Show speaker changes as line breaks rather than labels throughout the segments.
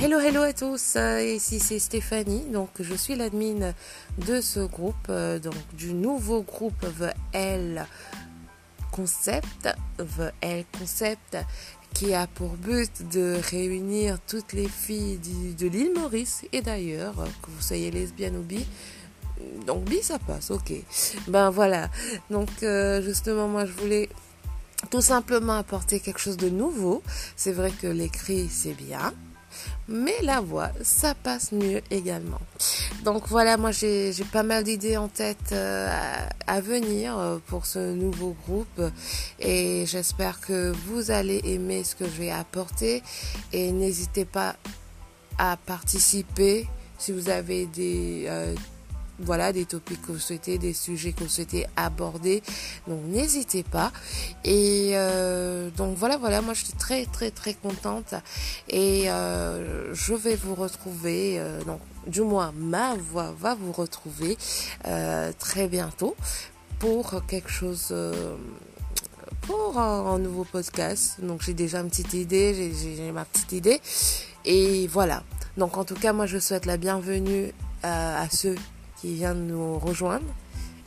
Hello, hello à tous. Euh, ici c'est Stéphanie. Donc je suis l'admin de ce groupe, euh, donc du nouveau groupe The L Concept, The L Concept, qui a pour but de réunir toutes les filles de l'île Maurice et d'ailleurs, euh, que vous soyez lesbienne ou bi. Donc bi ça passe, ok. Ben voilà. Donc justement moi je voulais tout simplement apporter quelque chose de nouveau. C'est vrai que l'écrit c'est bien mais la voix, ça passe mieux également. Donc voilà, moi j'ai pas mal d'idées en tête euh, à, venir euh, pour ce nouveau groupe et j'espère que vous allez aimer ce que je vais apporter et n'hésitez pas à participer si vous avez des... Euh, voilà des topics que vous souhaitez, des sujets que vous souhaitez aborder. Donc n'hésitez pas. Et euh, donc voilà, voilà, moi je suis très très très contente et euh, je vais vous retrouver. Euh, donc du moins ma voix va vous retrouver très bientôt pour quelque chose. pour un, nouveau podcast. Donc j'ai déjà une petite idée, j'ai ma petite idée. Et voilà. Donc en tout cas, moi je souhaite la bienvenue à ceux qui vient de nous rejoindre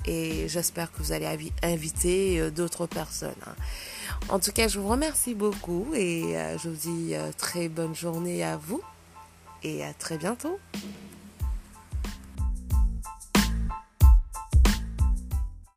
et j'espère que vous allez inviter euh, d'autres personnes. Hein. En tout cas, je vous remercie beaucoup et euh, je vous dis euh, très bonne journée à vous et à très bientôt.